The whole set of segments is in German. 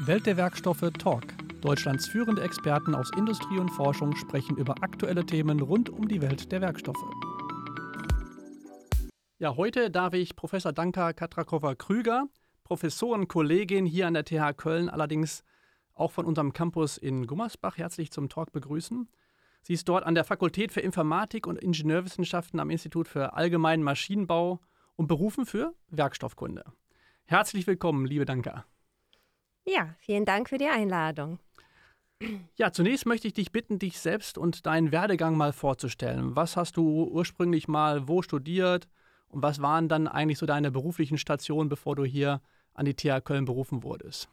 Welt der Werkstoffe Talk. Deutschlands führende Experten aus Industrie und Forschung sprechen über aktuelle Themen rund um die Welt der Werkstoffe. Ja, heute darf ich Professor Danka Katrakova-Krüger, Professorenkollegin hier an der TH Köln, allerdings auch von unserem Campus in Gummersbach, herzlich zum Talk begrüßen. Sie ist dort an der Fakultät für Informatik und Ingenieurwissenschaften am Institut für Allgemeinen Maschinenbau und berufen für Werkstoffkunde. Herzlich willkommen, liebe Danka. Ja, vielen Dank für die Einladung. Ja, zunächst möchte ich dich bitten, dich selbst und deinen Werdegang mal vorzustellen. Was hast du ursprünglich mal wo studiert und was waren dann eigentlich so deine beruflichen Stationen, bevor du hier an die TH Köln berufen wurdest?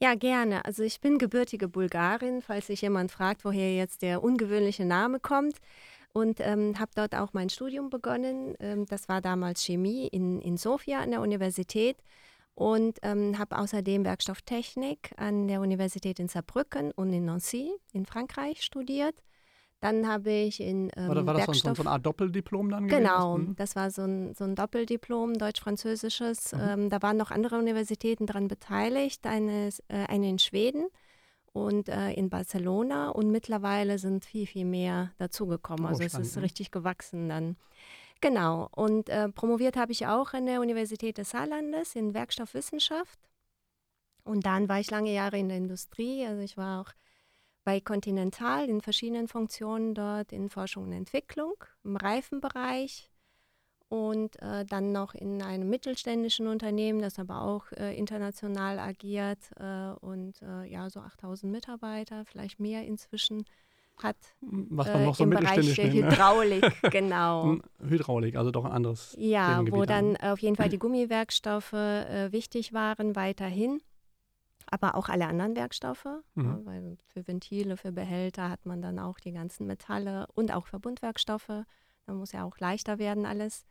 Ja, gerne. Also ich bin gebürtige Bulgarin, falls sich jemand fragt, woher jetzt der ungewöhnliche Name kommt. Und ähm, habe dort auch mein Studium begonnen. Ähm, das war damals Chemie in, in Sofia an der Universität und ähm, habe außerdem Werkstofftechnik an der Universität in Saarbrücken und in Nancy in Frankreich studiert. Dann habe ich in ähm, war, war das Werkstoff so, ein, Art Doppeldiplom dann gewesen? Genau, mhm. das war so ein, so ein Doppeldiplom, deutsch-französisches. Mhm. Ähm, da waren noch andere Universitäten daran beteiligt, eine, äh, eine in Schweden und äh, in Barcelona und mittlerweile sind viel, viel mehr dazugekommen. Oh, also es ist richtig gewachsen dann. Genau. Und äh, promoviert habe ich auch an der Universität des Saarlandes in Werkstoffwissenschaft. Und dann war ich lange Jahre in der Industrie. Also ich war auch bei Continental in verschiedenen Funktionen dort in Forschung und Entwicklung, im Reifenbereich und äh, dann noch in einem mittelständischen Unternehmen, das aber auch äh, international agiert äh, und äh, ja, so 8000 Mitarbeiter, vielleicht mehr inzwischen hat. Was man noch so äh, im Bereich der ne? Hydraulik, genau. Hydraulik, also doch ein anderes. Ja, wo dann auf jeden Fall die Gummiwerkstoffe äh, wichtig waren weiterhin. Aber auch alle anderen Werkstoffe, mhm. ja, weil für Ventile, für Behälter hat man dann auch die ganzen Metalle und auch Verbundwerkstoffe. Da muss ja auch leichter werden alles.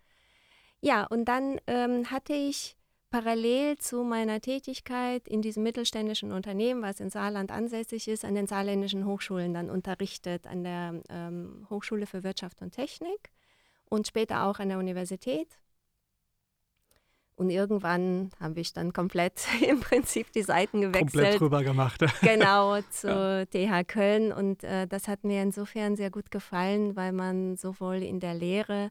Ja, und dann ähm, hatte ich parallel zu meiner Tätigkeit in diesem mittelständischen Unternehmen, was in Saarland ansässig ist, an den saarländischen Hochschulen dann unterrichtet, an der ähm, Hochschule für Wirtschaft und Technik und später auch an der Universität. Und irgendwann habe ich dann komplett im Prinzip die Seiten gewechselt. Komplett drüber gemacht. genau, zu ja. TH Köln. Und äh, das hat mir insofern sehr gut gefallen, weil man sowohl in der Lehre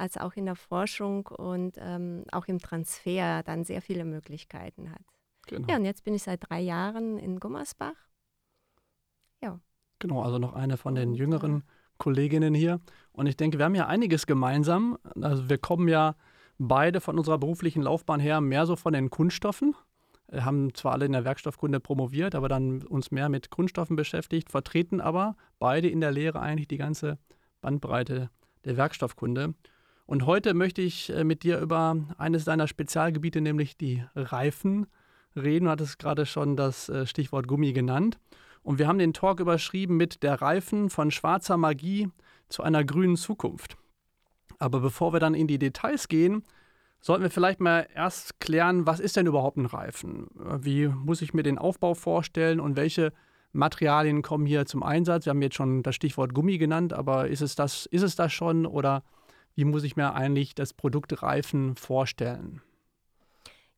als auch in der Forschung und ähm, auch im Transfer dann sehr viele Möglichkeiten hat. Genau. Ja, und jetzt bin ich seit drei Jahren in Gummersbach. Ja. Genau, also noch eine von den jüngeren Kolleginnen hier. Und ich denke, wir haben ja einiges gemeinsam. Also wir kommen ja beide von unserer beruflichen Laufbahn her mehr so von den Kunststoffen. Wir haben zwar alle in der Werkstoffkunde promoviert, aber dann uns mehr mit Kunststoffen beschäftigt, vertreten aber beide in der Lehre eigentlich die ganze Bandbreite der Werkstoffkunde. Und heute möchte ich äh, mit dir über eines deiner Spezialgebiete, nämlich die Reifen, reden. Du hattest gerade schon das äh, Stichwort Gummi genannt. Und wir haben den Talk überschrieben mit der Reifen von schwarzer Magie zu einer grünen Zukunft. Aber bevor wir dann in die Details gehen, sollten wir vielleicht mal erst klären, was ist denn überhaupt ein Reifen? Wie muss ich mir den Aufbau vorstellen und welche Materialien kommen hier zum Einsatz? Wir haben jetzt schon das Stichwort Gummi genannt, aber ist es das, ist es das schon oder wie muss ich mir eigentlich das Produkt Reifen vorstellen?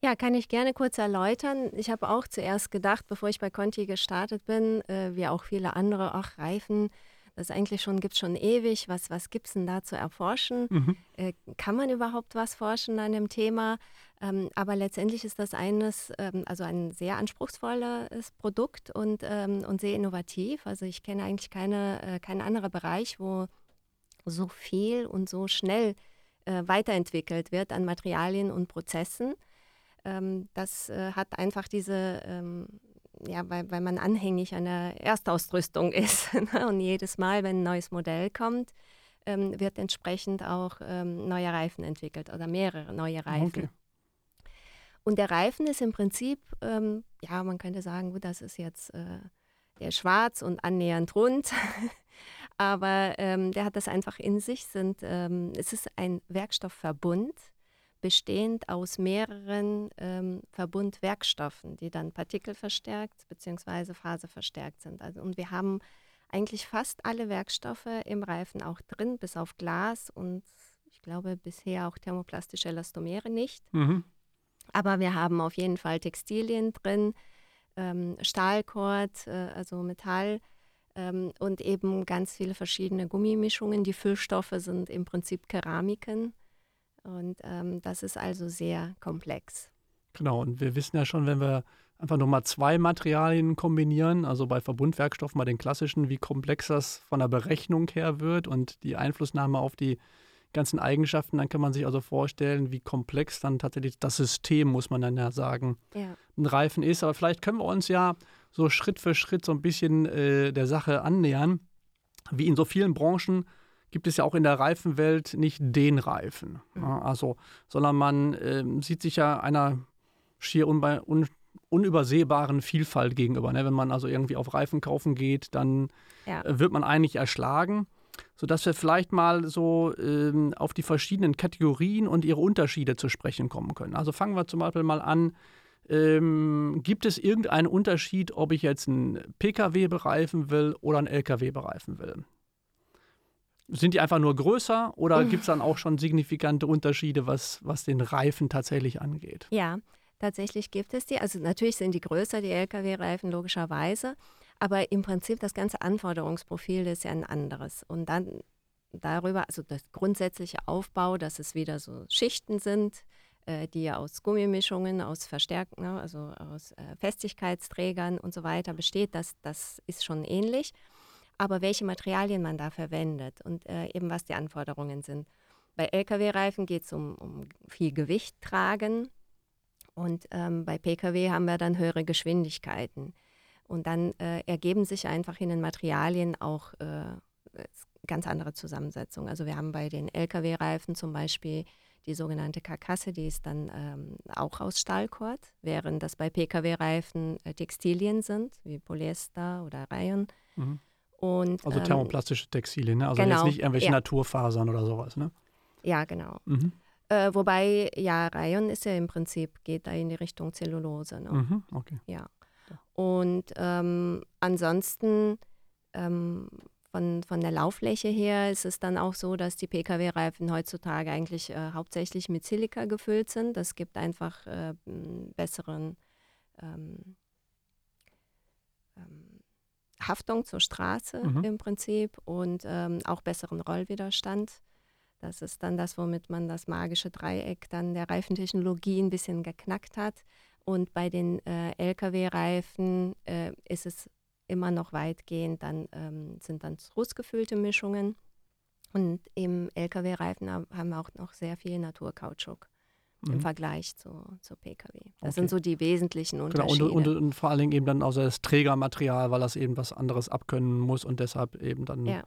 Ja, kann ich gerne kurz erläutern. Ich habe auch zuerst gedacht, bevor ich bei Conti gestartet bin, äh, wie auch viele andere, ach, Reifen, das eigentlich schon gibt schon ewig. Was, was gibt es denn da zu erforschen? Mhm. Äh, kann man überhaupt was forschen an dem Thema? Ähm, aber letztendlich ist das eines, ähm, also ein sehr anspruchsvolles Produkt und, ähm, und sehr innovativ. Also ich kenne eigentlich keine, äh, keinen anderen Bereich, wo so viel und so schnell äh, weiterentwickelt wird an Materialien und Prozessen. Ähm, das äh, hat einfach diese, ähm, ja, weil, weil man anhängig an der Erstausrüstung ist. Ne? und jedes Mal, wenn ein neues Modell kommt, ähm, wird entsprechend auch ähm, neue Reifen entwickelt oder mehrere neue Reifen. Okay. Und der Reifen ist im Prinzip, ähm, ja, man könnte sagen, gut, das ist jetzt äh, der schwarz und annähernd rund. aber ähm, der hat das einfach in sich. Sind, ähm, es ist ein Werkstoffverbund, bestehend aus mehreren ähm, Verbundwerkstoffen, die dann partikelverstärkt bzw. faserverstärkt sind. Also, und wir haben eigentlich fast alle Werkstoffe im Reifen auch drin, bis auf Glas und ich glaube bisher auch thermoplastische Elastomere nicht. Mhm. Aber wir haben auf jeden Fall Textilien drin, ähm, Stahlkord, äh, also Metall ähm, und eben ganz viele verschiedene Gummimischungen. Die Füllstoffe sind im Prinzip Keramiken und ähm, das ist also sehr komplex. Genau, und wir wissen ja schon, wenn wir einfach nur mal zwei Materialien kombinieren, also bei Verbundwerkstoffen mal den klassischen, wie komplex das von der Berechnung her wird und die Einflussnahme auf die ganzen Eigenschaften, dann kann man sich also vorstellen, wie komplex dann tatsächlich das System, muss man dann ja sagen, ja. ein Reifen ist. Aber vielleicht können wir uns ja so Schritt für Schritt so ein bisschen äh, der Sache annähern. Wie in so vielen Branchen gibt es ja auch in der Reifenwelt nicht den Reifen. Mhm. Ja, also, sondern man äh, sieht sich ja einer schier unbe un unübersehbaren Vielfalt gegenüber. Ne? Wenn man also irgendwie auf Reifen kaufen geht, dann ja. Äh, wird man eigentlich erschlagen sodass wir vielleicht mal so ähm, auf die verschiedenen Kategorien und ihre Unterschiede zu sprechen kommen können. Also fangen wir zum Beispiel mal an. Ähm, gibt es irgendeinen Unterschied, ob ich jetzt einen Pkw bereifen will oder einen Lkw bereifen will? Sind die einfach nur größer oder gibt es dann auch schon signifikante Unterschiede, was, was den Reifen tatsächlich angeht? Ja, tatsächlich gibt es die. Also natürlich sind die größer, die Lkw-Reifen logischerweise. Aber im Prinzip das ganze Anforderungsprofil ist ja ein anderes. Und dann darüber, also das grundsätzliche Aufbau, dass es wieder so Schichten sind, äh, die aus Gummimischungen, aus Verstärken, ne, also aus äh, Festigkeitsträgern und so weiter besteht, das, das ist schon ähnlich. Aber welche Materialien man da verwendet und äh, eben was die Anforderungen sind. Bei Lkw-Reifen geht es um, um viel Gewicht tragen und ähm, bei Pkw haben wir dann höhere Geschwindigkeiten. Und dann äh, ergeben sich einfach in den Materialien auch äh, ganz andere Zusammensetzungen. Also wir haben bei den Lkw-Reifen zum Beispiel die sogenannte Karkasse, die ist dann ähm, auch aus Stahlkord, während das bei Pkw-Reifen äh, Textilien sind, wie Polyester oder Rayon. Mhm. Und, also ähm, thermoplastische Textilien, ne? also genau, jetzt nicht irgendwelche ja. Naturfasern oder sowas, ne? Ja, genau. Mhm. Äh, wobei, ja, Rayon ist ja im Prinzip, geht da in die Richtung Zellulose. Ne? Mhm, okay. Ja. Und ähm, ansonsten ähm, von, von der Lauffläche her ist es dann auch so, dass die Pkw-Reifen heutzutage eigentlich äh, hauptsächlich mit Silika gefüllt sind. Das gibt einfach äh, besseren ähm, ähm, Haftung zur Straße mhm. im Prinzip und ähm, auch besseren Rollwiderstand. Das ist dann das, womit man das magische Dreieck dann der Reifentechnologie ein bisschen geknackt hat. Und bei den äh, Lkw-Reifen äh, ist es immer noch weitgehend, dann ähm, sind dann rußgefüllte Mischungen. Und im Lkw-Reifen haben wir auch noch sehr viel Naturkautschuk mhm. im Vergleich zu, zu Pkw. Das okay. sind so die wesentlichen Unterschiede. Genau, und, und, und, vor allen Dingen eben dann auch das Trägermaterial, weil das eben was anderes abkönnen muss und deshalb eben dann ja.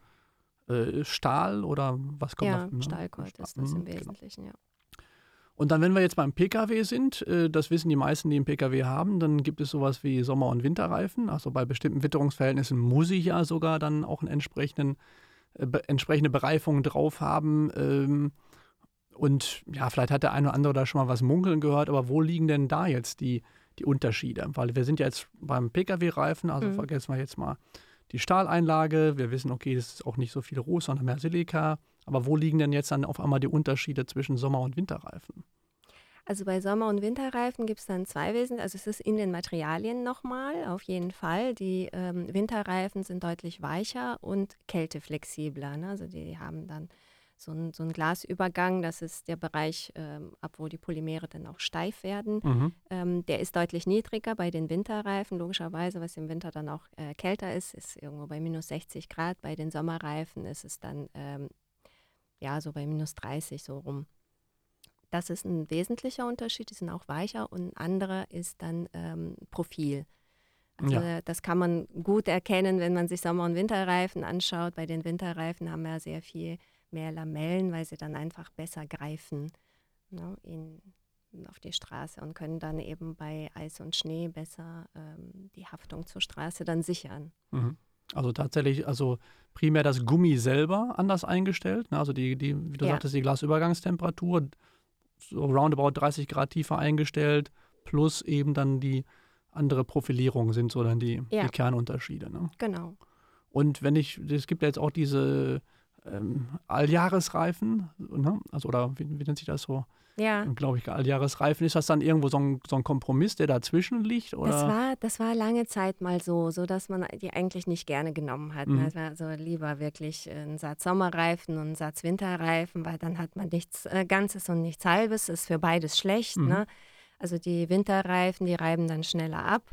äh, Stahl oder was kommt Ja, noch, ne? Stahlkord ist das im mhm, genau. Wesentlichen, genau. ja. Und dann, wenn wir jetzt beim Pkw sind, äh, das wissen die meisten, die einen Pkw haben, dann gibt es sowas wie Sommer- und Winterreifen. Also bei bestimmten Witterungsverhältnissen muss ich ja sogar dann auch entsprechenden, äh, entsprechende Bereifung drauf haben. Ähm, und ja, vielleicht hat der eine oder andere da schon mal was munkeln gehört, aber wo liegen denn da jetzt die, die Unterschiede? Weil wir sind ja jetzt beim Pkw-Reifen, also mhm. vergessen wir jetzt mal die Stahleinlage. Wir wissen, okay, das ist auch nicht so viel Ruß, sondern mehr Silika. Aber wo liegen denn jetzt dann auf einmal die Unterschiede zwischen Sommer- und Winterreifen? Also bei Sommer- und Winterreifen gibt es dann zwei Wesen. Also es ist in den Materialien nochmal, auf jeden Fall. Die ähm, Winterreifen sind deutlich weicher und kälteflexibler. Ne? Also die haben dann so einen so Glasübergang. Das ist der Bereich, ähm, ab wo die Polymere dann auch steif werden. Mhm. Ähm, der ist deutlich niedriger bei den Winterreifen, logischerweise, was im Winter dann auch äh, kälter ist, ist irgendwo bei minus 60 Grad. Bei den Sommerreifen ist es dann ähm, ja, so bei minus 30 so rum. Das ist ein wesentlicher Unterschied, die sind auch weicher und ein anderer ist dann ähm, Profil. Also ja. das kann man gut erkennen, wenn man sich Sommer- und Winterreifen anschaut. Bei den Winterreifen haben wir sehr viel mehr Lamellen, weil sie dann einfach besser greifen ne, in, auf die Straße und können dann eben bei Eis und Schnee besser ähm, die Haftung zur Straße dann sichern. Mhm. Also tatsächlich, also primär das Gummi selber anders eingestellt. Ne? Also die, die wie du ja. sagtest, die Glasübergangstemperatur so roundabout 30 Grad tiefer eingestellt, plus eben dann die andere Profilierung sind so dann die, ja. die Kernunterschiede. Ne? Genau. Und wenn ich, es gibt ja jetzt auch diese ähm, Alljahresreifen, ne? also oder wie, wie nennt sich das so? Ja. Glaube ich, Alljahresreifen. Ist das dann irgendwo so ein, so ein Kompromiss, der dazwischen liegt? Oder? Das, war, das war lange Zeit mal so, so dass man die eigentlich nicht gerne genommen hat. Mhm. Das war so lieber wirklich ein Satz Sommerreifen und ein Satz Winterreifen, weil dann hat man nichts äh, Ganzes und nichts Halbes. Ist für beides schlecht. Mhm. Ne? Also die Winterreifen, die reiben dann schneller ab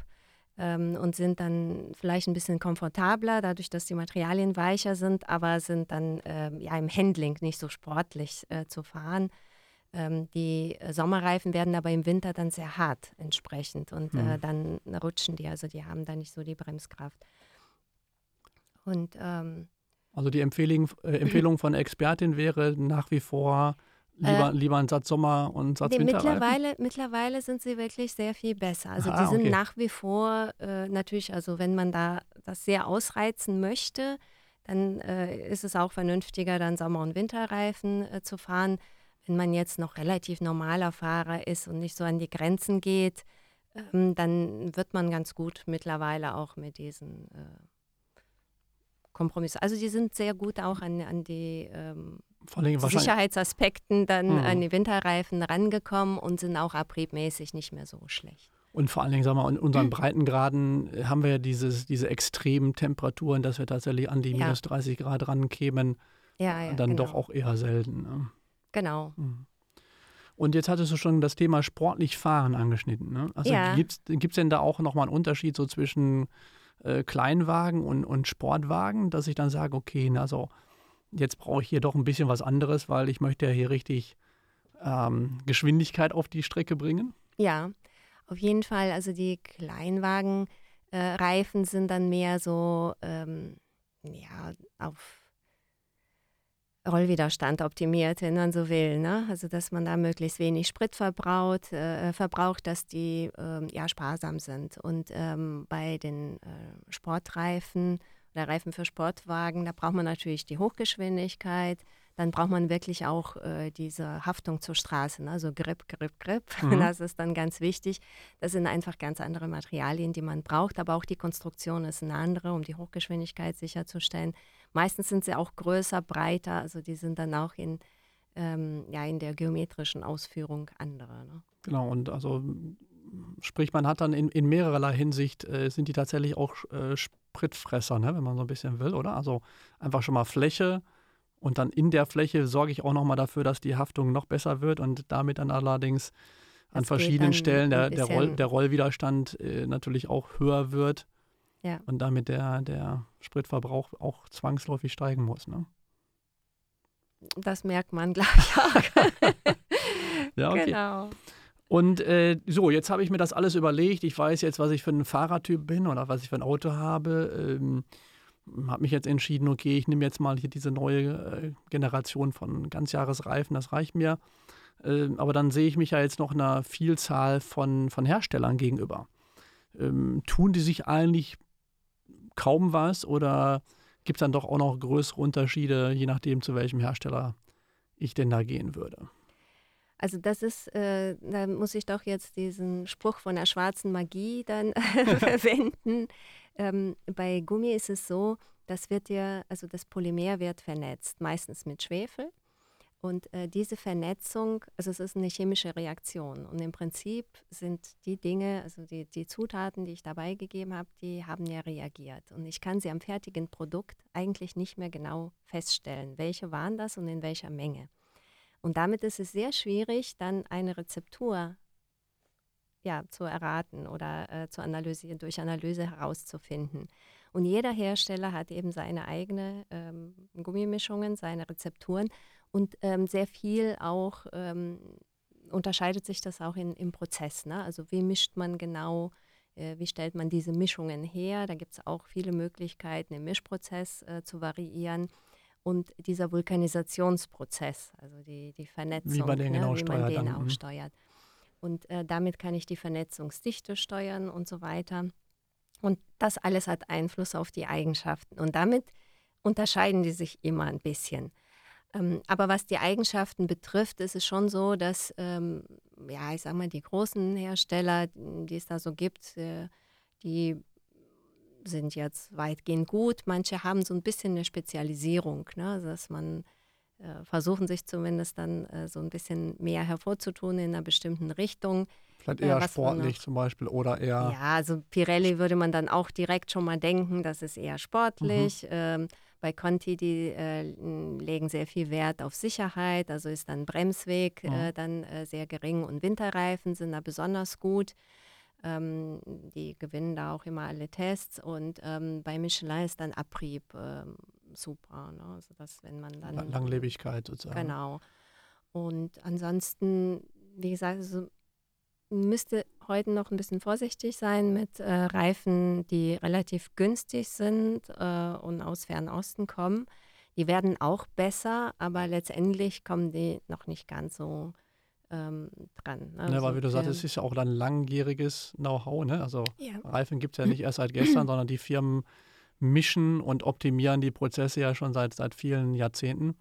ähm, und sind dann vielleicht ein bisschen komfortabler, dadurch, dass die Materialien weicher sind, aber sind dann äh, ja im Handling nicht so sportlich äh, zu fahren. Ähm, die Sommerreifen werden aber im Winter dann sehr hart entsprechend und äh, mhm. dann rutschen die, also die haben da nicht so die Bremskraft. Und ähm, also die Empfehlung, äh, Empfehlung von Expertin wäre nach wie vor lieber, äh, lieber ein Satz Sommer und Satz nee, mittlerweile, mittlerweile sind sie wirklich sehr viel besser. Also ah, die sind okay. nach wie vor äh, natürlich, also wenn man da das sehr ausreizen möchte, dann äh, ist es auch vernünftiger, dann Sommer- und Winterreifen äh, zu fahren wenn man jetzt noch relativ normaler Fahrer ist und nicht so an die Grenzen geht, ähm, dann wird man ganz gut mittlerweile auch mit diesen äh, Kompromissen. Also die sind sehr gut auch an, an die ähm, Sicherheitsaspekten dann mhm. an die Winterreifen rangekommen und sind auch abriebmäßig nicht mehr so schlecht. Und vor allen Dingen, sagen wir, in unseren Breitengraden äh, haben wir ja dieses, diese extremen Temperaturen, dass wir tatsächlich an die ja. minus 30 Grad rankämen. Ja, ja, dann genau. doch auch eher selten. Ne? Genau. Mhm. Und jetzt hattest du schon das Thema sportlich fahren angeschnitten. Ne? Also ja. gibt es denn da auch nochmal einen Unterschied so zwischen äh, Kleinwagen und, und Sportwagen, dass ich dann sage, okay, also jetzt brauche ich hier doch ein bisschen was anderes, weil ich möchte ja hier richtig ähm, Geschwindigkeit auf die Strecke bringen? Ja, auf jeden Fall. Also die Kleinwagenreifen äh, sind dann mehr so ähm, ja, auf Rollwiderstand optimiert, wenn man so will. Ne? Also dass man da möglichst wenig Sprit verbraucht, äh, verbraucht dass die äh, ja sparsam sind. Und ähm, bei den äh, Sportreifen oder Reifen für Sportwagen, da braucht man natürlich die Hochgeschwindigkeit. Dann braucht man wirklich auch äh, diese Haftung zur Straße, ne? also Grip, Grip, Grip. Mhm. Das ist dann ganz wichtig. Das sind einfach ganz andere Materialien, die man braucht, aber auch die Konstruktion ist eine andere, um die Hochgeschwindigkeit sicherzustellen. Meistens sind sie auch größer, breiter, also die sind dann auch in, ähm, ja, in der geometrischen Ausführung andere. Ne? Genau, und also sprich, man hat dann in, in mehrererlei Hinsicht, äh, sind die tatsächlich auch äh, Spritfresser, ne, wenn man so ein bisschen will, oder? Also einfach schon mal Fläche und dann in der Fläche sorge ich auch nochmal dafür, dass die Haftung noch besser wird und damit dann allerdings an das verschiedenen Stellen der, der, Roll, der Rollwiderstand äh, natürlich auch höher wird. Ja. Und damit der, der Spritverbrauch auch zwangsläufig steigen muss. Ne? Das merkt man gleich auch. ja, okay. Genau. Und äh, so, jetzt habe ich mir das alles überlegt. Ich weiß jetzt, was ich für ein Fahrertyp bin oder was ich für ein Auto habe. Ähm, habe mich jetzt entschieden, okay, ich nehme jetzt mal hier diese neue äh, Generation von Ganzjahresreifen, das reicht mir. Äh, aber dann sehe ich mich ja jetzt noch einer Vielzahl von, von Herstellern gegenüber. Ähm, tun die sich eigentlich kaum was oder gibt es dann doch auch noch größere Unterschiede, je nachdem, zu welchem Hersteller ich denn da gehen würde? Also das ist, äh, da muss ich doch jetzt diesen Spruch von der schwarzen Magie dann verwenden. Ähm, bei Gummi ist es so, das wird ja, also das Polymer wird vernetzt, meistens mit Schwefel. Und äh, diese Vernetzung, also es ist eine chemische Reaktion. Und im Prinzip sind die Dinge, also die, die Zutaten, die ich dabei gegeben habe, die haben ja reagiert. Und ich kann sie am fertigen Produkt eigentlich nicht mehr genau feststellen, welche waren das und in welcher Menge. Und damit ist es sehr schwierig, dann eine Rezeptur ja, zu erraten oder äh, zu analysieren, durch Analyse herauszufinden. Und jeder Hersteller hat eben seine eigenen ähm, Gummimischungen, seine Rezepturen. Und ähm, sehr viel auch ähm, unterscheidet sich das auch in, im Prozess. Ne? Also wie mischt man genau, äh, wie stellt man diese Mischungen her? Da gibt es auch viele Möglichkeiten, im Mischprozess äh, zu variieren. Und dieser Vulkanisationsprozess, also die, die Vernetzung, wie man den, ne? genau wie steuert, man den auch mhm. steuert. Und äh, damit kann ich die Vernetzungsdichte steuern und so weiter. Und das alles hat Einfluss auf die Eigenschaften. Und damit unterscheiden die sich immer ein bisschen. Ähm, aber was die Eigenschaften betrifft, ist es schon so, dass, ähm, ja, ich sag mal, die großen Hersteller, die es da so gibt, äh, die sind jetzt weitgehend gut. Manche haben so ein bisschen eine Spezialisierung, ne? Also, dass man äh, versuchen sich zumindest dann äh, so ein bisschen mehr hervorzutun in einer bestimmten Richtung. Vielleicht eher äh, sportlich zum Beispiel oder eher. Ja, also Pirelli würde man dann auch direkt schon mal denken, das ist eher sportlich. Mhm. Ähm, bei Conti, die äh, legen sehr viel Wert auf Sicherheit, also ist dann Bremsweg mhm. äh, dann äh, sehr gering und Winterreifen sind da besonders gut. Ähm, die gewinnen da auch immer alle Tests und ähm, bei Michelin ist dann Abrieb ähm, super. Ne? Also dass wenn man dann Langlebigkeit sozusagen. Genau. Und ansonsten, wie gesagt, also müsste heute noch ein bisschen vorsichtig sein mit äh, Reifen, die relativ günstig sind äh, und aus Fernosten kommen. Die werden auch besser, aber letztendlich kommen die noch nicht ganz so ähm, dran. Ne? Ja, weil wie du sagst, es ist ja auch dann langjähriges Know-how. Ne? Also ja. Reifen gibt es ja nicht erst seit gestern, sondern die Firmen mischen und optimieren die Prozesse ja schon seit, seit vielen Jahrzehnten.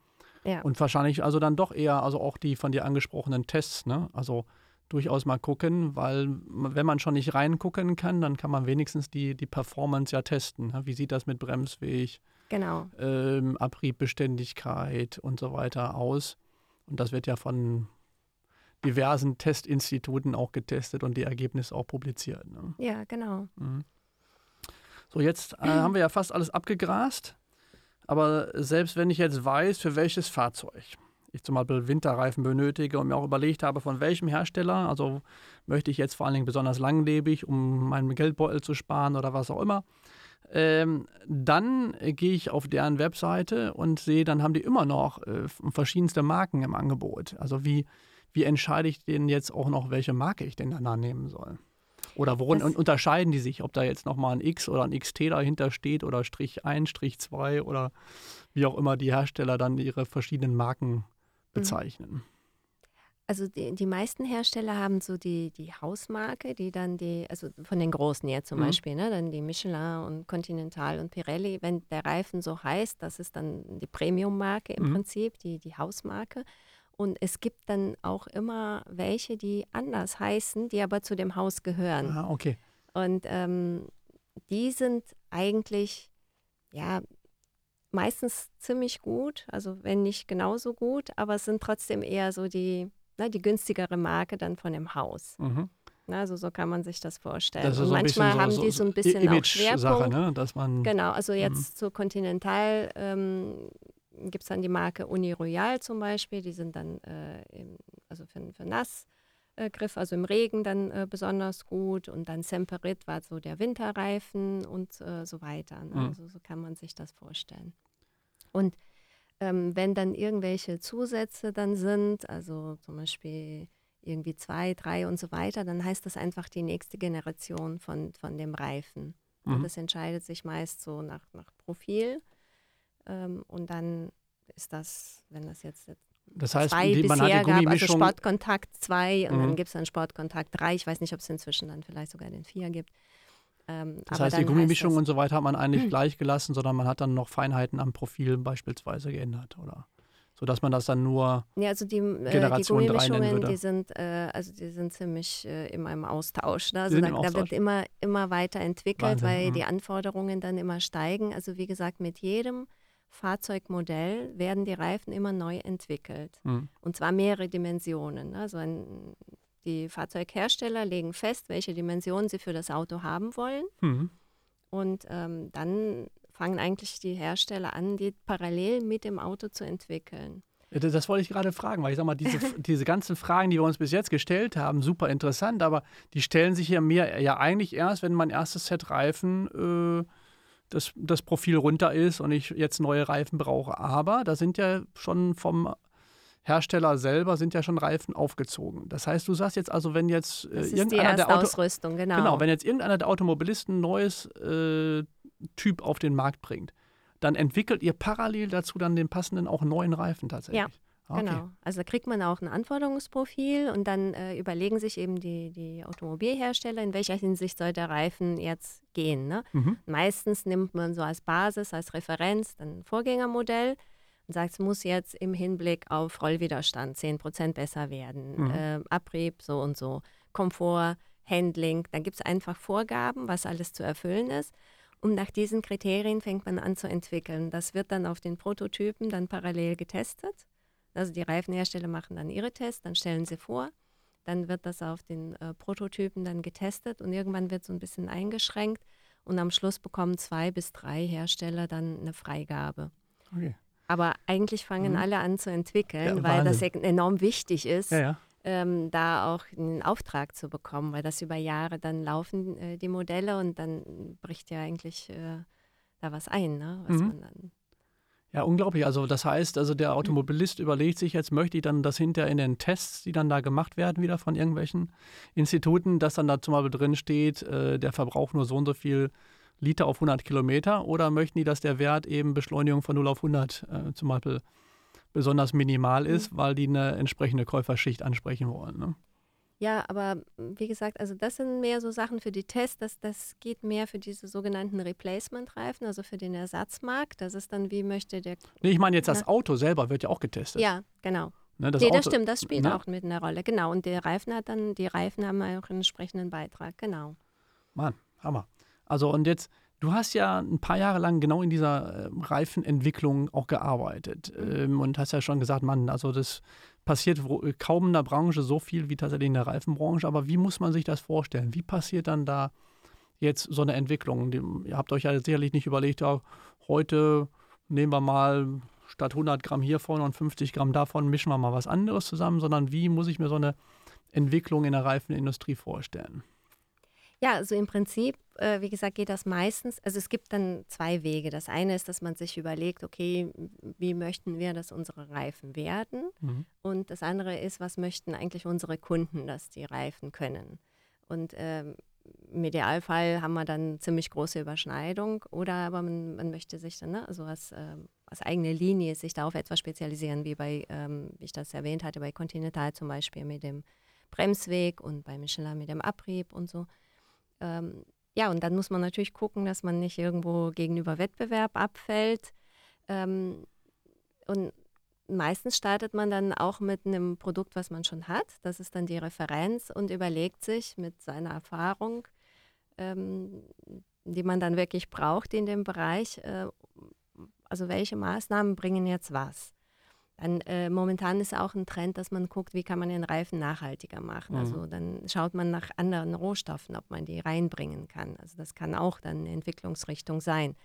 Ja. Und wahrscheinlich also dann doch eher, also auch die von dir angesprochenen Tests, ne? Also durchaus mal gucken, weil wenn man schon nicht reingucken kann, dann kann man wenigstens die, die Performance ja testen. Ne? Wie sieht das mit Bremsweg, genau. ähm, Abriebbeständigkeit und so weiter aus? Und das wird ja von diversen Testinstituten auch getestet und die Ergebnisse auch publiziert. Ne? Ja, genau. Mhm. So, jetzt äh, haben wir ja fast alles abgegrast. Aber selbst wenn ich jetzt weiß, für welches Fahrzeug ich zum Beispiel Winterreifen benötige und mir auch überlegt habe, von welchem Hersteller, also möchte ich jetzt vor allen Dingen besonders langlebig, um meinen Geldbeutel zu sparen oder was auch immer, ähm, dann gehe ich auf deren Webseite und sehe, dann haben die immer noch äh, verschiedenste Marken im Angebot. Also wie, wie entscheide ich denn jetzt auch noch, welche Marke ich denn danach nehmen soll? Oder worin das, unterscheiden die sich, ob da jetzt nochmal ein X oder ein XT dahinter steht oder Strich 1, Strich 2 oder wie auch immer die Hersteller dann ihre verschiedenen Marken mhm. bezeichnen? Also die, die meisten Hersteller haben so die, die Hausmarke, die dann die, also von den Großen jetzt zum mhm. Beispiel, ne, dann die Michelin und Continental und Pirelli, wenn der Reifen so heißt, das ist dann die Premium-Marke im mhm. Prinzip, die, die Hausmarke. Und es gibt dann auch immer welche, die anders heißen, die aber zu dem Haus gehören. Ah, okay. Und ähm, die sind eigentlich, ja, meistens ziemlich gut, also wenn nicht genauso gut, aber es sind trotzdem eher so die, na, ne, die günstigere Marke dann von dem Haus. Mhm. Na, also so kann man sich das vorstellen. Das und manchmal so, haben so, die so ein bisschen auch Schwerpunkt. Sache, ne? Dass man, genau, also jetzt mhm. zu Continental ähm, gibt es dann die Marke Uni Royal zum Beispiel, die sind dann äh, im, also für, für Nassgriff, äh, also im Regen dann äh, besonders gut und dann Semperit war so der Winterreifen und äh, so weiter. Ne? Mhm. Also so kann man sich das vorstellen. Und ähm, wenn dann irgendwelche Zusätze dann sind, also zum Beispiel irgendwie zwei, drei und so weiter, dann heißt das einfach die nächste Generation von, von dem Reifen. Mhm. Und das entscheidet sich meist so nach, nach Profil. Ähm, und dann ist das, wenn das jetzt das heißt, zwei die, man bisher hat die gab, also Sportkontakt 2 und mhm. dann gibt es dann Sportkontakt 3. Ich weiß nicht, ob es inzwischen dann vielleicht sogar den 4 gibt. Ähm, das heißt, die Gummimischung heißt und so weiter hat man eigentlich gleich gelassen, sondern man hat dann noch Feinheiten am Profil beispielsweise geändert, oder? Sodass man das dann nur ja, also die, äh, die Gummimischungen, die sind, äh, also die sind ziemlich äh, immer im Austausch. Ne? Also da, da, wird immer, immer weiterentwickelt, Wahnsinn, weil mh. die Anforderungen dann immer steigen. Also wie gesagt, mit jedem Fahrzeugmodell werden die Reifen immer neu entwickelt. Mhm. Und zwar mehrere Dimensionen. Also ein, die Fahrzeughersteller legen fest, welche Dimensionen sie für das Auto haben wollen. Mhm. Und ähm, dann fangen eigentlich die Hersteller an, die parallel mit dem Auto zu entwickeln. Das wollte ich gerade fragen, weil ich sage mal, diese, diese ganzen Fragen, die wir uns bis jetzt gestellt haben, super interessant, aber die stellen sich ja mir ja eigentlich erst, wenn mein erstes Set Reifen äh, das, das Profil runter ist und ich jetzt neue Reifen brauche. Aber da sind ja schon vom Hersteller selber sind ja schon Reifen aufgezogen. Das heißt, du sagst jetzt also, wenn jetzt äh, irgendeiner der Auto Ausrüstung, genau. genau, wenn jetzt irgendeiner der Automobilisten ein neues äh, Typ auf den Markt bringt, dann entwickelt ihr parallel dazu dann den passenden auch neuen Reifen tatsächlich. Ja. Okay. Genau. Also da kriegt man auch ein Anforderungsprofil und dann äh, überlegen sich eben die, die Automobilhersteller, in welcher Hinsicht soll der Reifen jetzt gehen. Ne? Mhm. Meistens nimmt man so als Basis, als Referenz ein Vorgängermodell und sagt, es muss jetzt im Hinblick auf Rollwiderstand 10% besser werden, mhm. äh, Abrieb so und so, Komfort, Handling. Da gibt es einfach Vorgaben, was alles zu erfüllen ist. Und nach diesen Kriterien fängt man an zu entwickeln. Das wird dann auf den Prototypen dann parallel getestet. Also die Reifenhersteller machen dann ihre Tests, dann stellen sie vor. Dann wird das auf den äh, Prototypen dann getestet und irgendwann wird so ein bisschen eingeschränkt. Und am Schluss bekommen zwei bis drei Hersteller dann eine Freigabe. Okay. Aber eigentlich fangen mhm. alle an zu entwickeln, ja, weil das enorm wichtig ist, ja, ja. Ähm, da auch einen Auftrag zu bekommen, weil das über Jahre dann laufen, äh, die Modelle, und dann bricht ja eigentlich äh, da was ein, ne? was mhm. man dann ja, unglaublich. Also das heißt, also der Automobilist überlegt sich jetzt, möchte ich dann das hinterher in den Tests, die dann da gemacht werden, wieder von irgendwelchen Instituten, dass dann da zum Beispiel drin steht, äh, der Verbrauch nur so und so viel Liter auf 100 Kilometer oder möchten die, dass der Wert eben Beschleunigung von 0 auf 100 äh, zum Beispiel besonders minimal ist, mhm. weil die eine entsprechende Käuferschicht ansprechen wollen. Ne? Ja, aber wie gesagt, also das sind mehr so Sachen für die Tests, das, das geht mehr für diese sogenannten Replacement-Reifen, also für den Ersatzmarkt. Das ist dann, wie möchte der. Nee, ich meine jetzt das Auto selber wird ja auch getestet. Ja, genau. Ne, das, nee, Auto, das stimmt, das spielt ne? auch mit einer Rolle. Genau. Und der Reifen hat dann, die Reifen haben auch einen entsprechenden Beitrag, genau. Mann, Hammer. Also und jetzt, du hast ja ein paar Jahre lang genau in dieser äh, Reifenentwicklung auch gearbeitet mhm. ähm, und hast ja schon gesagt, Mann, also das passiert äh, kaum in der Branche so viel wie tatsächlich in der Reifenbranche. Aber wie muss man sich das vorstellen? Wie passiert dann da jetzt so eine Entwicklung? Ihr habt euch ja sicherlich nicht überlegt, ja, heute nehmen wir mal statt 100 Gramm hiervon und 50 Gramm davon mischen wir mal was anderes zusammen, sondern wie muss ich mir so eine Entwicklung in der Reifenindustrie vorstellen? Ja, also im Prinzip, äh, wie gesagt, geht das meistens. Also es gibt dann zwei Wege. Das eine ist, dass man sich überlegt, okay, wie möchten wir, dass unsere Reifen werden? Mhm. Und das andere ist, was möchten eigentlich unsere Kunden, dass die Reifen können? Und ähm, im Idealfall haben wir dann ziemlich große Überschneidung oder aber man, man möchte sich dann ne, also als, äh, als eigene Linie sich da auf etwas spezialisieren, wie bei, ähm, wie ich das erwähnt hatte, bei Continental zum Beispiel mit dem Bremsweg und bei Michelin mit dem Abrieb und so. Ähm, ja, und dann muss man natürlich gucken, dass man nicht irgendwo gegenüber Wettbewerb abfällt. Ähm, und meistens startet man dann auch mit einem Produkt, was man schon hat. Das ist dann die Referenz und überlegt sich mit seiner Erfahrung, ähm, die man dann wirklich braucht in dem Bereich, äh, also welche Maßnahmen bringen jetzt was. Dann, äh, momentan ist auch ein Trend, dass man guckt, wie kann man den Reifen nachhaltiger machen. Also mhm. Also dann schaut man nach anderen Rohstoffen, ob man die reinbringen kann. Also das kann auch dann eine Entwicklungsrichtung sein.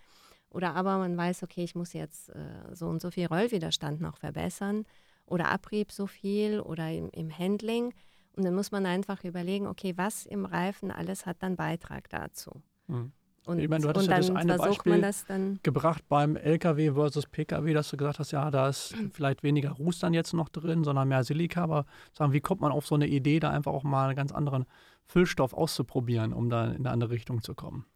Oder aber man weiß, okay, ich muss jetzt äh, so und so viel Rollwiderstand noch verbessern oder Abrieb so viel oder im, im Handling. Und dann muss man einfach überlegen, okay, was im Reifen alles hat dann Beitrag dazu. Mhm. Und, ich meine, du hattest ja das eine Beispiel das gebracht beim LKW versus PKW, dass du gesagt hast, ja, da ist vielleicht weniger Ruß dann jetzt noch drin, sondern mehr Silika. Aber sagen, wie kommt man auf so eine Idee, da einfach auch mal einen ganz anderen Füllstoff auszuprobieren, um da in eine andere Richtung zu kommen?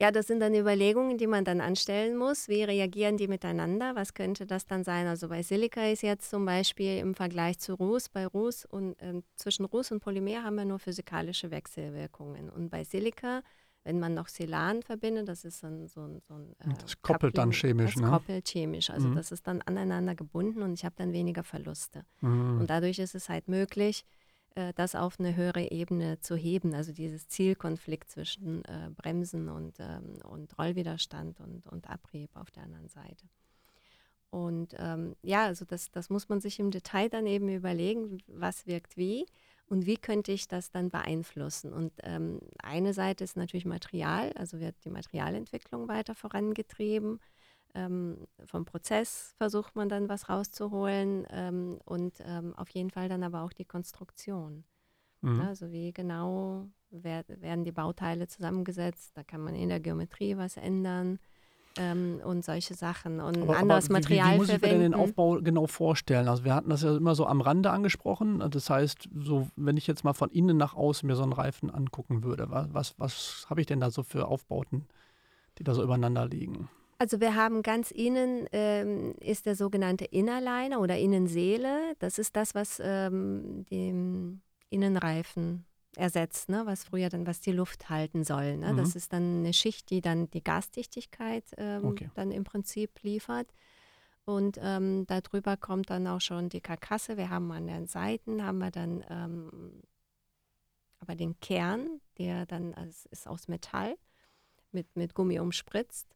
Ja, das sind dann Überlegungen, die man dann anstellen muss. Wie reagieren die miteinander? Was könnte das dann sein? Also bei Silika ist jetzt zum Beispiel im Vergleich zu Ruß, bei Ruß und äh, zwischen Ruß und Polymer haben wir nur physikalische Wechselwirkungen. Und bei Silika wenn man noch Silan verbindet, das ist dann so ein. So ein äh, das koppelt Coupling, dann chemisch, das ne? koppelt chemisch. Also mhm. das ist dann aneinander gebunden und ich habe dann weniger Verluste. Mhm. Und dadurch ist es halt möglich, äh, das auf eine höhere Ebene zu heben. Also dieses Zielkonflikt zwischen äh, Bremsen und, ähm, und Rollwiderstand und, und Abrieb auf der anderen Seite. Und ähm, ja, also das, das muss man sich im Detail dann eben überlegen, was wirkt wie. Und wie könnte ich das dann beeinflussen? Und ähm, eine Seite ist natürlich Material, also wird die Materialentwicklung weiter vorangetrieben. Ähm, vom Prozess versucht man dann was rauszuholen ähm, und ähm, auf jeden Fall dann aber auch die Konstruktion. Mhm. Also wie genau werden die Bauteile zusammengesetzt? Da kann man in der Geometrie was ändern ähm, und solche Sachen und aber, anderes aber Material wie, wie muss ich mir denn den Aufbau genau vorstellen? Also wir hatten das ja immer so am Rande angesprochen. Das heißt, so wenn ich jetzt mal von innen nach außen mir so einen Reifen angucken würde, was, was, was habe ich denn da so für Aufbauten, die da so übereinander liegen? Also wir haben ganz innen ähm, ist der sogenannte Innerliner oder Innenseele. Das ist das, was ähm, dem Innenreifen ersetzt, ne? was früher dann, was die Luft halten soll. Ne? Mhm. Das ist dann eine Schicht, die dann die Gasdichtigkeit ähm, okay. dann im Prinzip liefert. Und ähm, darüber kommt dann auch schon die Karkasse. Wir haben an den Seiten, haben wir dann ähm, aber den Kern, der dann also ist aus Metall. mit, mit Gummi umspritzt.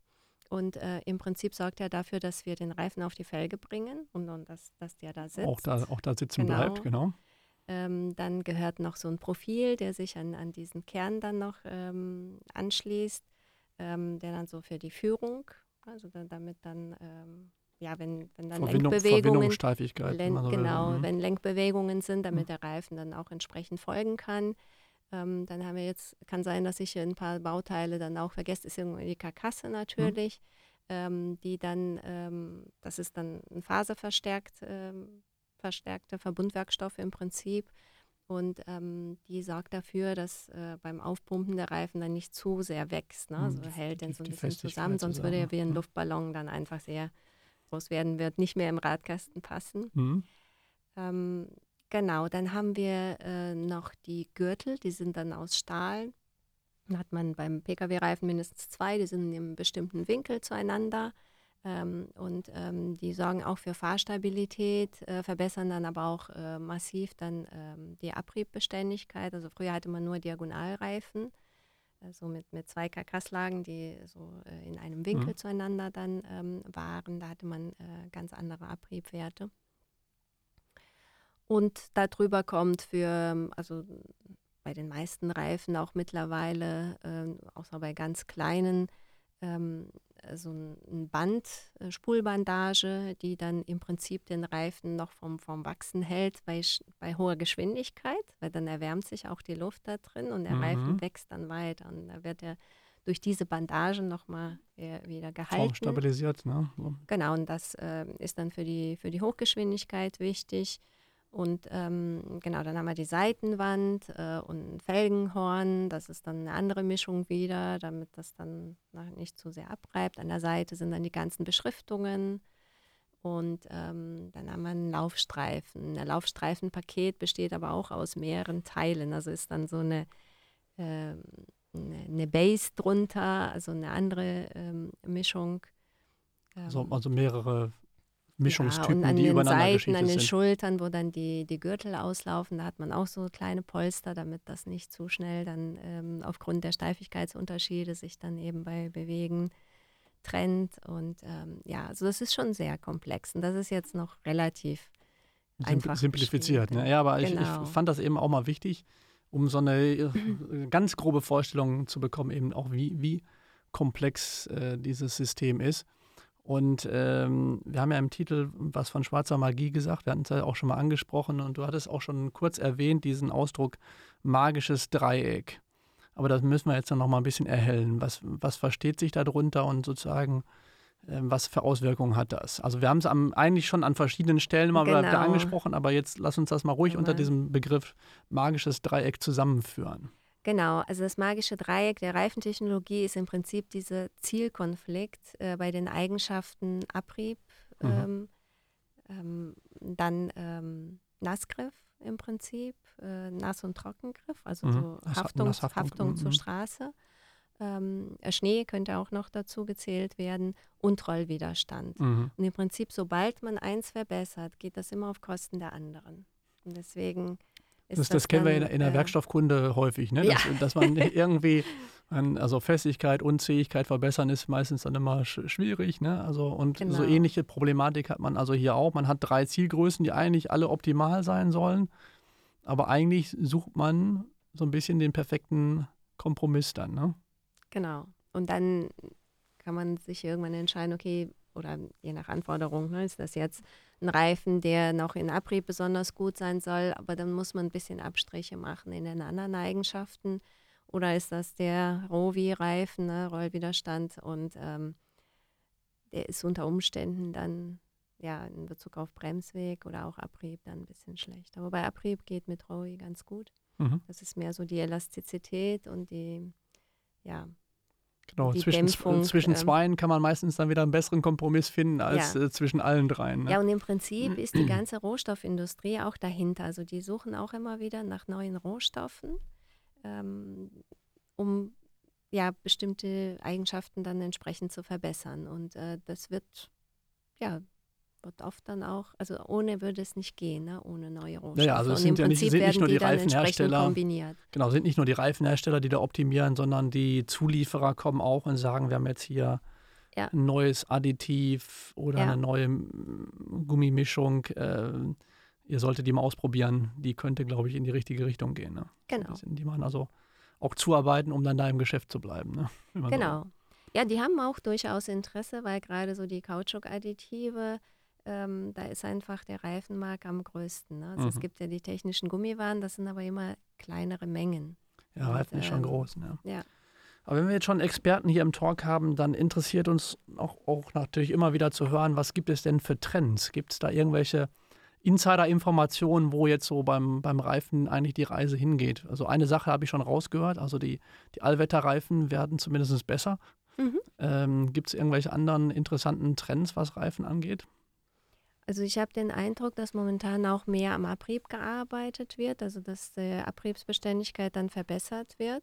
Und äh, im Prinzip sorgt er dafür, dass wir den Reifen auf die Felge bringen und, und dass, dass der da sitzt. Auch da, auch da sitzen genau. bleibt, genau. Ähm, dann gehört noch so ein Profil, der sich an, an diesen Kern dann noch ähm, anschließt, ähm, der dann so für die Führung, also da, damit dann, ähm, ja, wenn, wenn dann Verbindung, Lenkbewegungen, Len so genau, will. Mhm. wenn Lenkbewegungen sind, damit mhm. der Reifen dann auch entsprechend folgen kann. Ähm, dann haben wir jetzt, kann sein, dass ich ein paar Bauteile dann auch vergesse, ist irgendwie die Karkasse natürlich, mhm. ähm, die dann, das ist dann ein faserverstärkt, ähm, verstärkter Verbundwerkstoff im Prinzip. Und ähm, die sorgt dafür, dass äh, beim Aufpumpen der Reifen dann nicht zu sehr wächst. Ne? Also hält den so ein bisschen zusammen, sonst würde er wie ein Luftballon dann einfach sehr groß werden, wird nicht mehr im Radkasten passen. Mhm. Ähm, Genau, dann haben wir äh, noch die Gürtel, die sind dann aus Stahl. Dann hat man beim Pkw-Reifen mindestens zwei, die sind in einem bestimmten Winkel zueinander. Ähm, und ähm, die sorgen auch für Fahrstabilität, äh, verbessern dann aber auch äh, massiv dann ähm, die Abriebbeständigkeit. Also früher hatte man nur Diagonalreifen, also mit, mit zwei Karkasslagen, die so äh, in einem Winkel mhm. zueinander dann ähm, waren. Da hatte man äh, ganz andere Abriebwerte. Und darüber kommt für, also bei den meisten Reifen auch mittlerweile, äh, außer bei ganz kleinen, ähm, so ein Band, äh, Spulbandage, die dann im Prinzip den Reifen noch vom, vom Wachsen hält bei, bei hoher Geschwindigkeit, weil dann erwärmt sich auch die Luft da drin und der mhm. Reifen wächst dann weiter. Und da wird er durch diese Bandagen nochmal wieder gehalten. Auch stabilisiert, ne? So. Genau, und das äh, ist dann für die, für die Hochgeschwindigkeit wichtig. Und ähm, genau, dann haben wir die Seitenwand äh, und ein Felgenhorn. Das ist dann eine andere Mischung wieder, damit das dann nicht zu sehr abreibt. An der Seite sind dann die ganzen Beschriftungen. Und ähm, dann haben wir einen Laufstreifen. Ein Laufstreifenpaket besteht aber auch aus mehreren Teilen. Also ist dann so eine, äh, eine, Base drunter, also eine andere ähm, Mischung. Also, also mehrere Mischungstypen, ja, und an die den Seiten, an den sind. Schultern, wo dann die, die Gürtel auslaufen, da hat man auch so kleine Polster, damit das nicht zu schnell dann ähm, aufgrund der Steifigkeitsunterschiede sich dann eben bei Bewegen trennt. Und ähm, ja, also das ist schon sehr komplex. Und das ist jetzt noch relativ einfach simplifiziert. Ne? Ja, aber genau. ich, ich genau. fand das eben auch mal wichtig, um so eine äh, ganz grobe Vorstellung zu bekommen, eben auch wie, wie komplex äh, dieses System ist. Und ähm, wir haben ja im Titel was von schwarzer Magie gesagt, wir hatten es ja auch schon mal angesprochen und du hattest auch schon kurz erwähnt, diesen Ausdruck magisches Dreieck. Aber das müssen wir jetzt noch mal ein bisschen erhellen. Was, was versteht sich darunter und sozusagen, äh, was für Auswirkungen hat das? Also wir haben es eigentlich schon an verschiedenen Stellen mal genau. wieder angesprochen, aber jetzt lass uns das mal ruhig ja. unter diesem Begriff magisches Dreieck zusammenführen. Genau, also das magische Dreieck der Reifentechnologie ist im Prinzip dieser Zielkonflikt äh, bei den Eigenschaften Abrieb, mhm. ähm, ähm, dann ähm, Nassgriff im Prinzip, äh, Nass- und Trockengriff, also mhm. so Haftung mhm. zur Straße. Ähm, Schnee könnte auch noch dazu gezählt werden und Rollwiderstand. Mhm. Und im Prinzip, sobald man eins verbessert, geht das immer auf Kosten der anderen. Und deswegen das, das, kennen dann, wir in, in der äh, Werkstoffkunde häufig, ne? dass, ja. dass man irgendwie, also Festigkeit, Unzähigkeit verbessern ist meistens dann immer sch schwierig. Ne? Also, und genau. so ähnliche Problematik hat man also hier auch. Man hat drei Zielgrößen, die eigentlich alle optimal sein sollen, aber eigentlich sucht man so ein bisschen den perfekten Kompromiss dann. Ne? Genau. Und dann kann man sich irgendwann entscheiden, okay, oder je nach Anforderung, ne, ist das jetzt ein Reifen, der noch in Abrieb besonders gut sein soll, aber dann muss man ein bisschen Abstriche machen in den anderen Eigenschaften. Oder ist das der Rovi-Reifen, ne, Rollwiderstand und ähm, der ist unter Umständen dann ja in Bezug auf Bremsweg oder auch Abrieb dann ein bisschen schlechter. Wobei Abrieb geht mit Rovi ganz gut. Mhm. Das ist mehr so die Elastizität und die ja, Genau, zwischen, Dämpfung, zwischen ähm, zweien kann man meistens dann wieder einen besseren Kompromiss finden als ja. äh, zwischen allen dreien. Ne? Ja, und im Prinzip ist die ganze Rohstoffindustrie auch dahinter. Also die suchen auch immer wieder nach neuen Rohstoffen, ähm, um ja bestimmte Eigenschaften dann entsprechend zu verbessern. Und äh, das wird ja wird oft dann auch, also ohne würde es nicht gehen, ne? ohne neue Rohstoffe. Naja, also es sind ja nicht, sind nicht nur die, die Reifenhersteller, genau, sind nicht nur die Reifenhersteller, die da optimieren, sondern die Zulieferer kommen auch und sagen, wir haben jetzt hier ja. ein neues Additiv oder ja. eine neue Gummimischung. Äh, ihr solltet die mal ausprobieren. Die könnte, glaube ich, in die richtige Richtung gehen. Ne? Genau. Die machen also auch zuarbeiten, um dann da im Geschäft zu bleiben. Ne? Genau. So. Ja, die haben auch durchaus Interesse, weil gerade so die Kautschuk-Additive, ähm, da ist einfach der Reifenmarkt am größten. Ne? Also mhm. es gibt ja die technischen Gummiwaren, das sind aber immer kleinere Mengen. Ja, Reifen ist schon ähm, groß. Ne? Ja. Aber wenn wir jetzt schon Experten hier im Talk haben, dann interessiert uns auch, auch natürlich immer wieder zu hören, was gibt es denn für Trends? Gibt es da irgendwelche Insider-Informationen, wo jetzt so beim, beim Reifen eigentlich die Reise hingeht? Also eine Sache habe ich schon rausgehört, also die, die Allwetterreifen werden zumindest besser. Mhm. Ähm, Gibt es irgendwelche anderen interessanten Trends, was Reifen angeht? Also ich habe den Eindruck, dass momentan auch mehr am Abrieb gearbeitet wird, also dass die Abriebsbeständigkeit dann verbessert wird.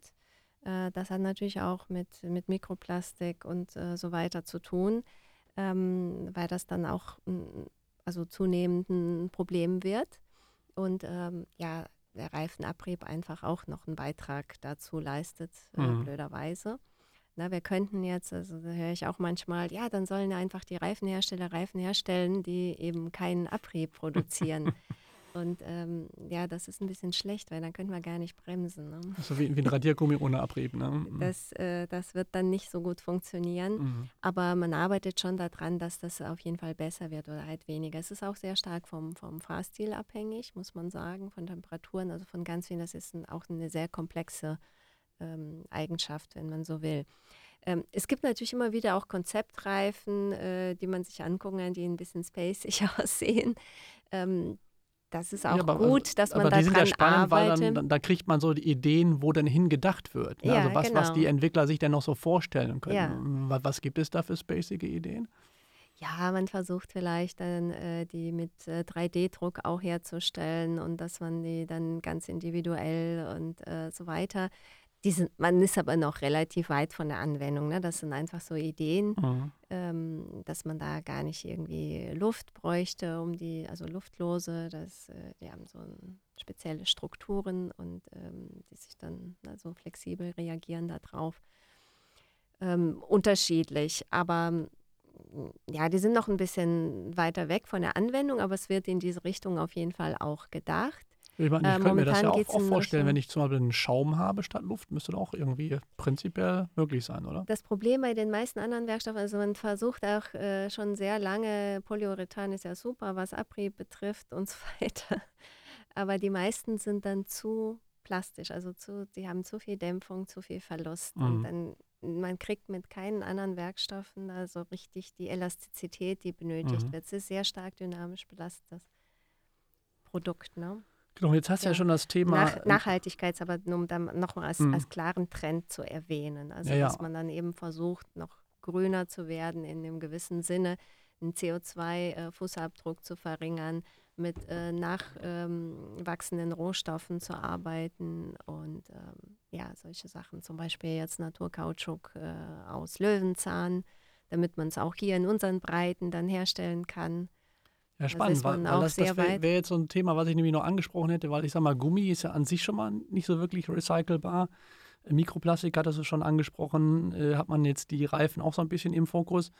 Äh, das hat natürlich auch mit, mit Mikroplastik und äh, so weiter zu tun, ähm, weil das dann auch also zunehmend ein Problem wird. Und ähm, ja, der Reifenabrieb einfach auch noch einen Beitrag dazu leistet, äh, mhm. blöderweise. Na, wir könnten jetzt, also da höre ich auch manchmal, ja, dann sollen einfach die Reifenhersteller Reifen herstellen, die eben keinen Abrieb produzieren. Und ähm, ja, das ist ein bisschen schlecht, weil dann können wir gar nicht bremsen. Ne? So wie, wie ein Radiergummi ohne Abrieb. Ne? Mhm. Das, äh, das wird dann nicht so gut funktionieren. Mhm. Aber man arbeitet schon daran, dass das auf jeden Fall besser wird oder halt weniger. Es ist auch sehr stark vom, vom Fahrstil abhängig, muss man sagen, von Temperaturen, also von ganz vielen. Das ist ein, auch eine sehr komplexe ähm, Eigenschaft, wenn man so will. Ähm, es gibt natürlich immer wieder auch Konzeptreifen, äh, die man sich angucken kann, die ein bisschen spacig aussehen. Ähm, das ist auch ja, aber, gut, also, dass man da dran ja spannend, arbeitet. Weil dann, da kriegt man so die Ideen, wo denn hingedacht wird. Ne? Ja, also was, genau. was die Entwickler sich denn noch so vorstellen können. Ja. Was, was, gibt es da für spacige Ideen? Ja, man versucht vielleicht dann äh, die mit äh, 3D-Druck auch herzustellen und dass man die dann ganz individuell und äh, so weiter sind, man ist aber noch relativ weit von der Anwendung. Ne? Das sind einfach so Ideen, mhm. ähm, dass man da gar nicht irgendwie Luft bräuchte, um die, also luftlose, das, äh, die haben so spezielle Strukturen und ähm, die sich dann also flexibel reagieren darauf. Ähm, unterschiedlich, aber mm, ja, die sind noch ein bisschen weiter weg von der Anwendung, aber es wird in diese Richtung auf jeden Fall auch gedacht. Ich, meine, ich äh, könnte mir das ja auch, auch vorstellen, wenn ich zum Beispiel einen Schaum habe statt Luft, müsste das auch irgendwie prinzipiell möglich sein, oder? Das Problem bei den meisten anderen Werkstoffen, also man versucht auch äh, schon sehr lange, Polyurethan ist ja super, was Abrieb betrifft und so weiter. Aber die meisten sind dann zu plastisch, also zu, die haben zu viel Dämpfung, zu viel Verlust. Mhm. Und dann man kriegt mit keinen anderen Werkstoffen da so richtig die Elastizität, die benötigt mhm. wird. Es ist sehr stark dynamisch belastetes Produkt, ne? Genau, jetzt hast du ja, ja schon das Thema. Nach, äh, Nachhaltigkeit, aber nur um dann nochmal als, mhm. als klaren Trend zu erwähnen. Also, ja, ja. dass man dann eben versucht, noch grüner zu werden in einem gewissen Sinne, einen CO2-Fußabdruck äh, zu verringern, mit äh, nachwachsenden ähm, Rohstoffen zu arbeiten und ähm, ja, solche Sachen. Zum Beispiel jetzt Naturkautschuk äh, aus Löwenzahn, damit man es auch hier in unseren Breiten dann herstellen kann. Ja, spannend, weil, weil das, das wäre wär jetzt so ein Thema, was ich nämlich noch angesprochen hätte, weil ich sage mal, Gummi ist ja an sich schon mal nicht so wirklich recycelbar. Mikroplastik hat das schon angesprochen, äh, hat man jetzt die Reifen auch so ein bisschen im Fokus.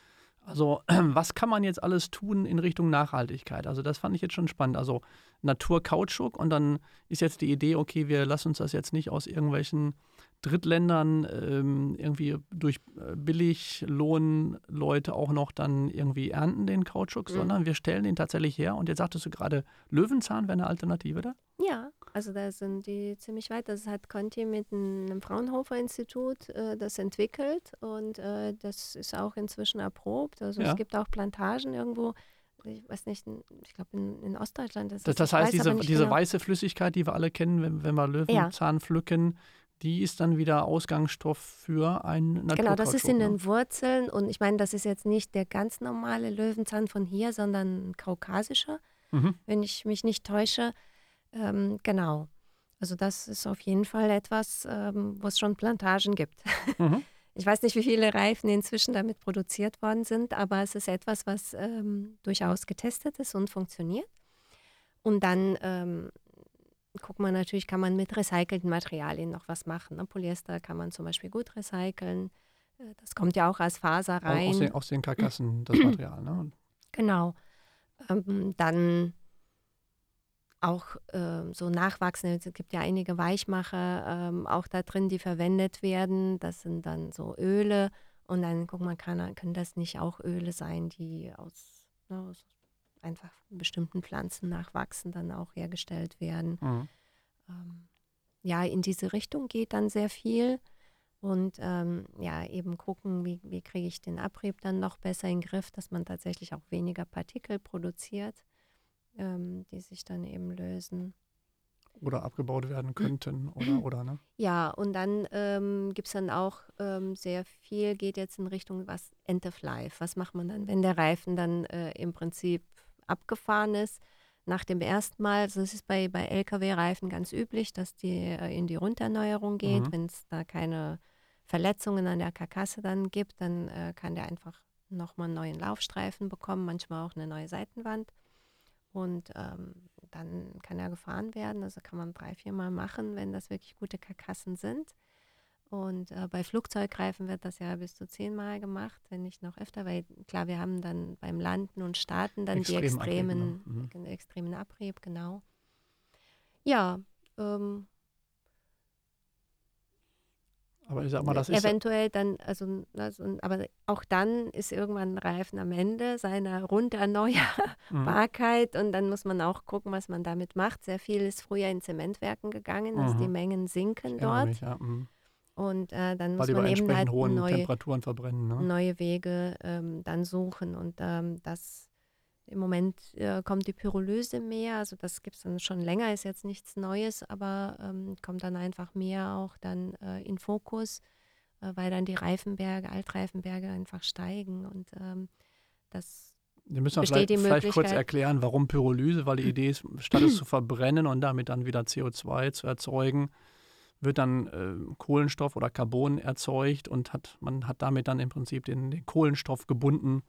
Also, was kann man jetzt alles tun in Richtung Nachhaltigkeit? Also, das fand ich jetzt schon spannend. Also, Naturkautschuk und dann ist jetzt die Idee, okay, wir lassen uns das jetzt nicht aus irgendwelchen Drittländern ähm, irgendwie durch äh, Billiglohnleute auch noch dann irgendwie ernten, den Kautschuk, mhm. sondern wir stellen den tatsächlich her. Und jetzt sagtest du gerade, Löwenzahn wäre eine Alternative da? Ja, also da sind die ziemlich weit. Das hat Conti mit einem Fraunhofer-Institut äh, das entwickelt und äh, das ist auch inzwischen erprobt. Also ja. es gibt auch Plantagen irgendwo ich weiß nicht, ich glaube in, in, Ostdeutschland ist das. Das heißt, diese, diese genau. weiße Flüssigkeit, die wir alle kennen, wenn, wenn wir Löwenzahn ja. pflücken, die ist dann wieder Ausgangsstoff für ein Naturkautschuk. Genau, das ist in ne? den Wurzeln und ich meine, das ist jetzt nicht der ganz normale Löwenzahn von hier, sondern ein kaukasischer, mhm. wenn ich mich nicht täusche. Ähm, genau. Also das ist auf jeden Fall etwas, ähm, wo es schon Plantagen gibt. Mhm. Ich weiß nicht, wie viele Reifen inzwischen damit produziert worden sind, aber es ist etwas, was ähm, durchaus getestet ist und funktioniert. Und dann ähm, guckt man natürlich, kann man mit recycelten Materialien noch was machen. Ne? Polyester kann man zum Beispiel gut recyceln. Äh, das kommt ja auch als Faser rein. Aus den, aus den Karkassen das Material, ne? Genau. Ähm, dann auch äh, so nachwachsende, es gibt ja einige Weichmacher ähm, auch da drin, die verwendet werden. Das sind dann so Öle. Und dann guck mal, kann, können das nicht auch Öle sein, die aus, ne, aus einfach bestimmten Pflanzen nachwachsen, dann auch hergestellt werden. Mhm. Ähm, ja, in diese Richtung geht dann sehr viel. Und ähm, ja, eben gucken, wie, wie kriege ich den Abrieb dann noch besser in den Griff, dass man tatsächlich auch weniger Partikel produziert ähm, die sich dann eben lösen. Oder abgebaut werden könnten oder, oder ne? Ja, und dann ähm, gibt es dann auch ähm, sehr viel, geht jetzt in Richtung was End of Life. Was macht man dann, wenn der Reifen dann äh, im Prinzip abgefahren ist? Nach dem ersten Mal, also es ist bei, bei Lkw-Reifen ganz üblich, dass die äh, in die Runderneuerung geht. Mhm. Wenn es da keine Verletzungen an der Karkasse dann gibt, dann äh, kann der einfach nochmal einen neuen Laufstreifen bekommen, manchmal auch eine neue Seitenwand. Und ähm, dann kann er gefahren werden. Also kann man drei, vier Mal machen, wenn das wirklich gute Karkassen sind. Und äh, bei Flugzeugreifen wird das ja bis zu zehnmal gemacht, wenn nicht noch öfter, weil klar, wir haben dann beim Landen und Starten dann Extrem die extremen, Abrieb, genau. mhm. extremen Abrieb, genau. Ja, ähm, aber ich sag mal, das ist. Eventuell dann, also, also, aber auch dann ist irgendwann ein Reifen am Ende seiner Runderneuerbarkeit mhm. und dann muss man auch gucken, was man damit macht. Sehr viel ist früher in Zementwerken gegangen, also die mhm. Mengen sinken dort. Mich, ja. mhm. Und äh, dann Weil muss man eben halt neue, ne? neue Wege ähm, dann suchen. Und ähm, das im Moment äh, kommt die Pyrolyse mehr, also das gibt es dann schon länger, ist jetzt nichts Neues, aber ähm, kommt dann einfach mehr auch dann äh, in Fokus, äh, weil dann die Reifenberge, Altreifenberge einfach steigen. Und ähm, das wir müssen vielleicht, vielleicht kurz erklären, warum Pyrolyse, weil die Idee ist, statt es zu verbrennen und damit dann wieder CO2 zu erzeugen, wird dann äh, Kohlenstoff oder Carbon erzeugt und hat, man hat damit dann im Prinzip den, den Kohlenstoff gebunden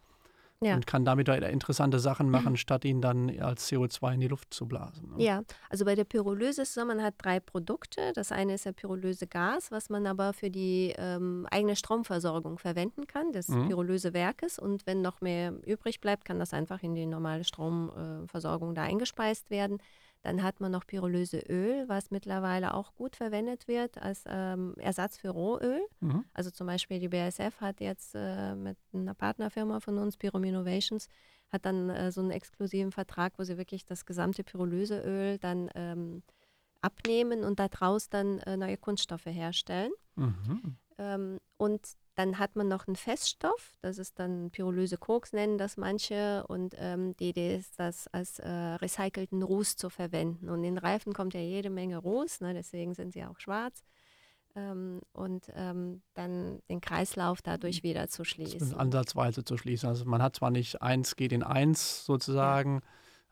ja. und kann damit interessante Sachen machen, statt ihn dann als CO2 in die Luft zu blasen. Ne? Ja, also bei der Pyrolyse ist so, man hat drei Produkte. Das eine ist der Pyrolysegas, was man aber für die ähm, eigene Stromversorgung verwenden kann, des mhm. Pyrolysewerkes. Und wenn noch mehr übrig bleibt, kann das einfach in die normale Stromversorgung da eingespeist werden. Dann hat man noch Pyrolyseöl, was mittlerweile auch gut verwendet wird als ähm, Ersatz für Rohöl. Mhm. Also zum Beispiel die BASF hat jetzt äh, mit einer Partnerfirma von uns, Pyrom Innovations, hat dann äh, so einen exklusiven Vertrag, wo sie wirklich das gesamte Pyrolyseöl dann ähm, abnehmen und daraus dann äh, neue Kunststoffe herstellen. Mhm. Ähm, und dann hat man noch einen Feststoff, das ist dann Pyrolyse-Koks nennen das manche. Und ähm, die Idee ist, das als äh, recycelten Ruß zu verwenden. Und in Reifen kommt ja jede Menge Ruß, ne, deswegen sind sie auch schwarz. Ähm, und ähm, dann den Kreislauf dadurch mhm. wieder zu schließen. Ansatzweise zu schließen. Also man hat zwar nicht eins geht in eins sozusagen, ja.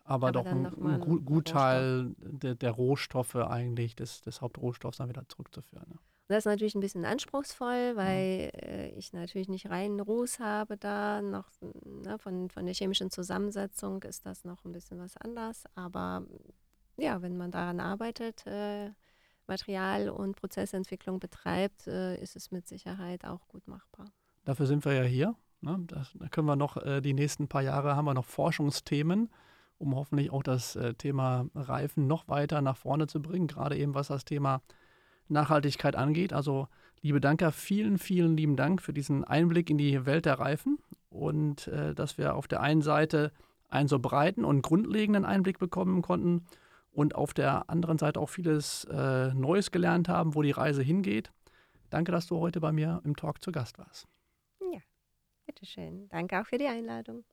aber, aber, doch ein, ein Gutteil der, der, Rohstoffe eigentlich, des, des Hauptrohstoffs dann wieder zurückzuführen. Ne? Das ist natürlich ein bisschen anspruchsvoll, weil äh, ich natürlich nicht reinen Ruß habe da. Noch ne, von, von der chemischen Zusammensetzung ist das noch ein bisschen was anders. Aber ja, wenn man daran arbeitet, äh, Material- und Prozessentwicklung betreibt, äh, ist es mit Sicherheit auch gut machbar. Dafür sind wir ja hier. Ne? Das, da können wir noch äh, die nächsten paar Jahre haben wir noch Forschungsthemen, um hoffentlich auch das äh, Thema Reifen noch weiter nach vorne zu bringen, gerade eben was das Thema Nachhaltigkeit angeht. Also, liebe Danker, vielen, vielen lieben Dank für diesen Einblick in die Welt der Reifen und äh, dass wir auf der einen Seite einen so breiten und grundlegenden Einblick bekommen konnten und auf der anderen Seite auch vieles äh, Neues gelernt haben, wo die Reise hingeht. Danke, dass du heute bei mir im Talk zu Gast warst. Ja, bitteschön. Danke auch für die Einladung.